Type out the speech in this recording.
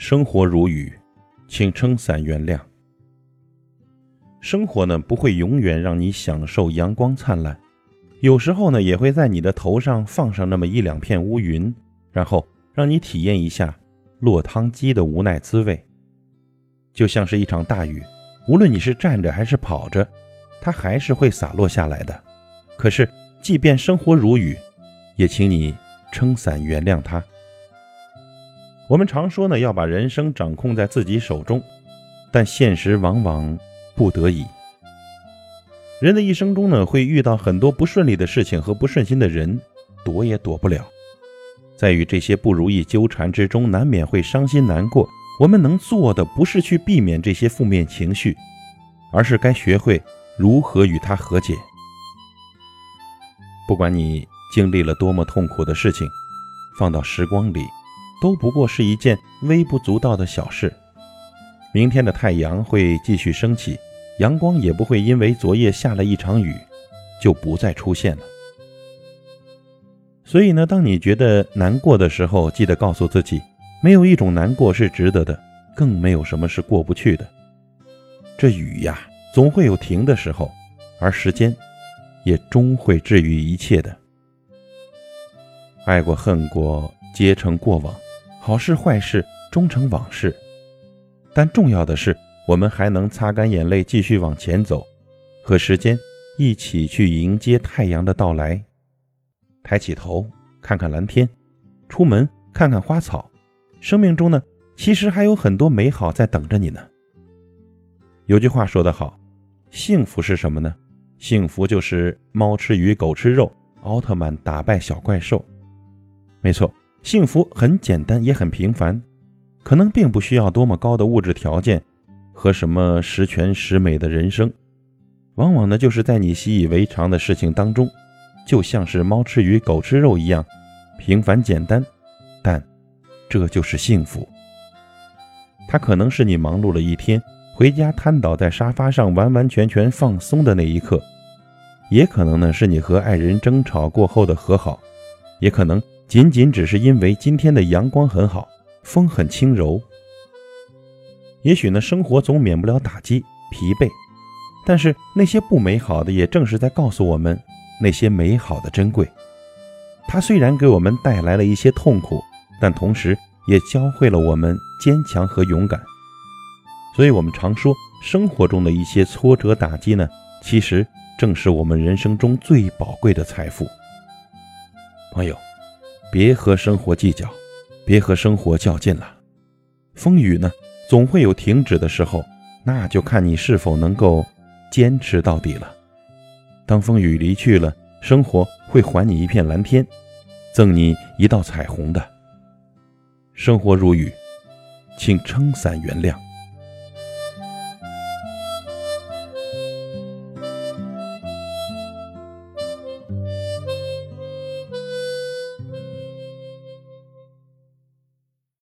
生活如雨，请撑伞原谅。生活呢不会永远让你享受阳光灿烂，有时候呢也会在你的头上放上那么一两片乌云，然后让你体验一下落汤鸡的无奈滋味。就像是一场大雨，无论你是站着还是跑着，它还是会洒落下来的。可是，即便生活如雨，也请你撑伞原谅它。我们常说呢，要把人生掌控在自己手中，但现实往往不得已。人的一生中呢，会遇到很多不顺利的事情和不顺心的人，躲也躲不了。在与这些不如意纠缠之中，难免会伤心难过。我们能做的，不是去避免这些负面情绪，而是该学会如何与它和解。不管你经历了多么痛苦的事情，放到时光里。都不过是一件微不足道的小事。明天的太阳会继续升起，阳光也不会因为昨夜下了一场雨就不再出现了。所以呢，当你觉得难过的时候，记得告诉自己，没有一种难过是值得的，更没有什么是过不去的。这雨呀，总会有停的时候，而时间也终会治愈一切的。爱过恨过，皆成过往。好事坏事终成往事，但重要的是，我们还能擦干眼泪，继续往前走，和时间一起去迎接太阳的到来。抬起头，看看蓝天；出门，看看花草。生命中呢，其实还有很多美好在等着你呢。有句话说得好，幸福是什么呢？幸福就是猫吃鱼，狗吃肉，奥特曼打败小怪兽。没错。幸福很简单，也很平凡，可能并不需要多么高的物质条件和什么十全十美的人生，往往呢就是在你习以为常的事情当中，就像是猫吃鱼狗吃肉一样平凡简单，但这就是幸福。它可能是你忙碌了一天回家瘫倒在沙发上完完全全放松的那一刻，也可能呢是你和爱人争吵过后的和好，也可能。仅仅只是因为今天的阳光很好，风很轻柔。也许呢，生活总免不了打击、疲惫，但是那些不美好的，也正是在告诉我们那些美好的珍贵。它虽然给我们带来了一些痛苦，但同时也教会了我们坚强和勇敢。所以，我们常说，生活中的一些挫折打击呢，其实正是我们人生中最宝贵的财富。朋友。别和生活计较，别和生活较劲了。风雨呢，总会有停止的时候，那就看你是否能够坚持到底了。当风雨离去了，生活会还你一片蓝天，赠你一道彩虹的。生活如雨，请撑伞原谅。